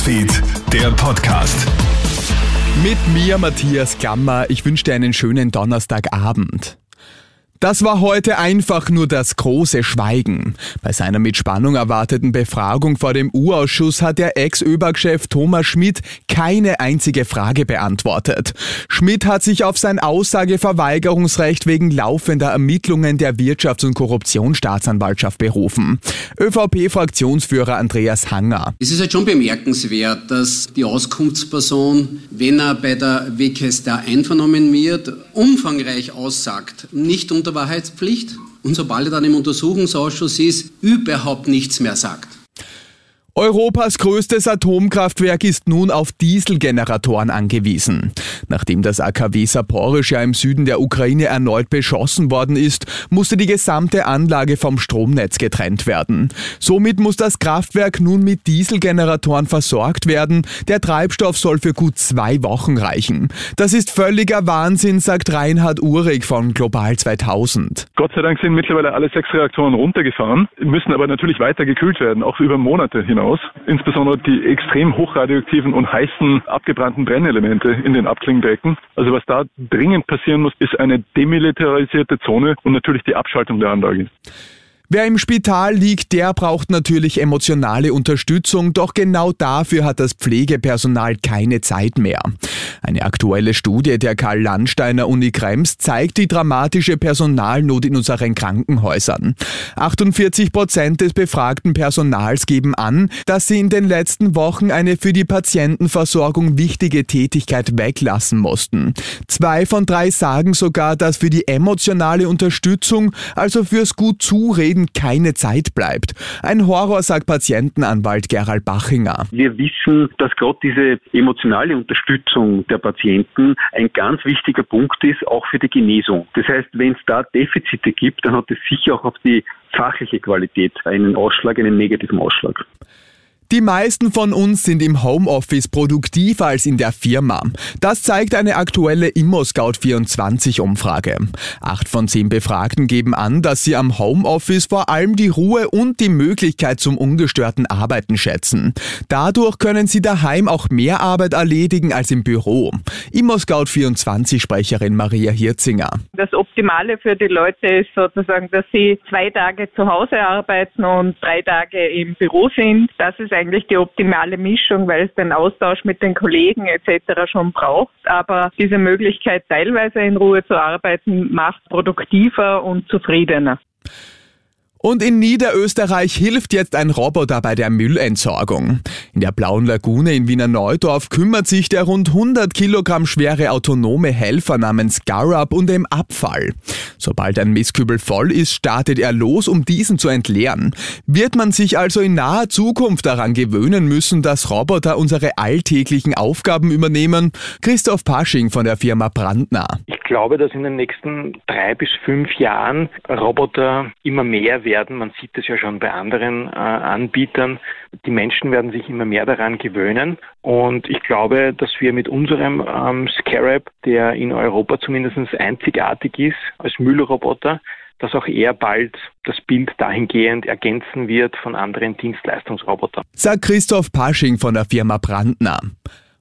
Newsfeed, der Podcast. Mit mir, Matthias Gammer. Ich wünsche dir einen schönen Donnerstagabend. Das war heute einfach nur das große Schweigen. Bei seiner mit Spannung erwarteten Befragung vor dem U-Ausschuss hat der Ex-ÖBAG-Chef Thomas Schmidt keine einzige Frage beantwortet. Schmidt hat sich auf sein Aussageverweigerungsrecht wegen laufender Ermittlungen der Wirtschafts- und Korruptionsstaatsanwaltschaft berufen. ÖVP-Fraktionsführer Andreas Hanger. Es ist halt schon bemerkenswert, dass die Auskunftsperson, wenn er bei der WKStA einvernommen wird, umfangreich aussagt, nicht unter der Wahrheitspflicht und sobald er dann im Untersuchungsausschuss ist, überhaupt nichts mehr sagt. Europas größtes Atomkraftwerk ist nun auf Dieselgeneratoren angewiesen. Nachdem das AKW Saporischja im Süden der Ukraine erneut beschossen worden ist, musste die gesamte Anlage vom Stromnetz getrennt werden. Somit muss das Kraftwerk nun mit Dieselgeneratoren versorgt werden. Der Treibstoff soll für gut zwei Wochen reichen. Das ist völliger Wahnsinn, sagt Reinhard Uhrig von Global 2000. Gott sei Dank sind mittlerweile alle sechs Reaktoren runtergefahren, müssen aber natürlich weiter gekühlt werden, auch über Monate hinaus hinaus. Insbesondere die extrem hochradioaktiven und heißen abgebrannten Brennelemente in den Abklingbecken. Also was da dringend passieren muss, ist eine demilitarisierte Zone und natürlich die Abschaltung der Anlage. Wer im Spital liegt, der braucht natürlich emotionale Unterstützung, doch genau dafür hat das Pflegepersonal keine Zeit mehr. Eine aktuelle Studie der Karl-Landsteiner Uni Krems zeigt die dramatische Personalnot in unseren Krankenhäusern. 48 Prozent des befragten Personals geben an, dass sie in den letzten Wochen eine für die Patientenversorgung wichtige Tätigkeit weglassen mussten. Zwei von drei sagen sogar, dass für die emotionale Unterstützung, also fürs gut Zureden, eben keine Zeit bleibt. Ein Horror, sagt Patientenanwalt Gerald Bachinger. Wir wissen, dass gerade diese emotionale Unterstützung der Patienten ein ganz wichtiger Punkt ist, auch für die Genesung. Das heißt, wenn es da Defizite gibt, dann hat es sicher auch auf die fachliche Qualität einen Ausschlag, einen negativen Ausschlag. Die meisten von uns sind im Homeoffice produktiver als in der Firma. Das zeigt eine aktuelle ImmoScout24-Umfrage. Acht von zehn Befragten geben an, dass sie am Homeoffice vor allem die Ruhe und die Möglichkeit zum ungestörten Arbeiten schätzen. Dadurch können sie daheim auch mehr Arbeit erledigen als im Büro. ImmoScout24-Sprecherin Maria Hirzinger. Das Optimale für die Leute ist sozusagen, dass sie zwei Tage zu Hause arbeiten und drei Tage im Büro sind. Das ist eigentlich die optimale Mischung, weil es den Austausch mit den Kollegen etc. schon braucht. Aber diese Möglichkeit, teilweise in Ruhe zu arbeiten, macht produktiver und zufriedener. Und in Niederösterreich hilft jetzt ein Roboter bei der Müllentsorgung. In der Blauen Lagune in Wiener Neudorf kümmert sich der rund 100 Kilogramm schwere autonome Helfer namens Garab um den Abfall. Sobald ein Mistkübel voll ist, startet er los, um diesen zu entleeren. Wird man sich also in naher Zukunft daran gewöhnen müssen, dass Roboter unsere alltäglichen Aufgaben übernehmen? Christoph Pasching von der Firma Brandner. Ich glaube, dass in den nächsten drei bis fünf Jahren Roboter immer mehr werden werden. Man sieht es ja schon bei anderen äh, Anbietern. Die Menschen werden sich immer mehr daran gewöhnen. Und ich glaube, dass wir mit unserem ähm, Scarab, der in Europa zumindest einzigartig ist als Müllroboter, dass auch er bald das Bild dahingehend ergänzen wird von anderen Dienstleistungsrobotern. Sagt Christoph Pasching von der Firma Brandner.